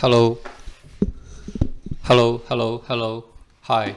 Hello. Hello, hello, hello. Hi.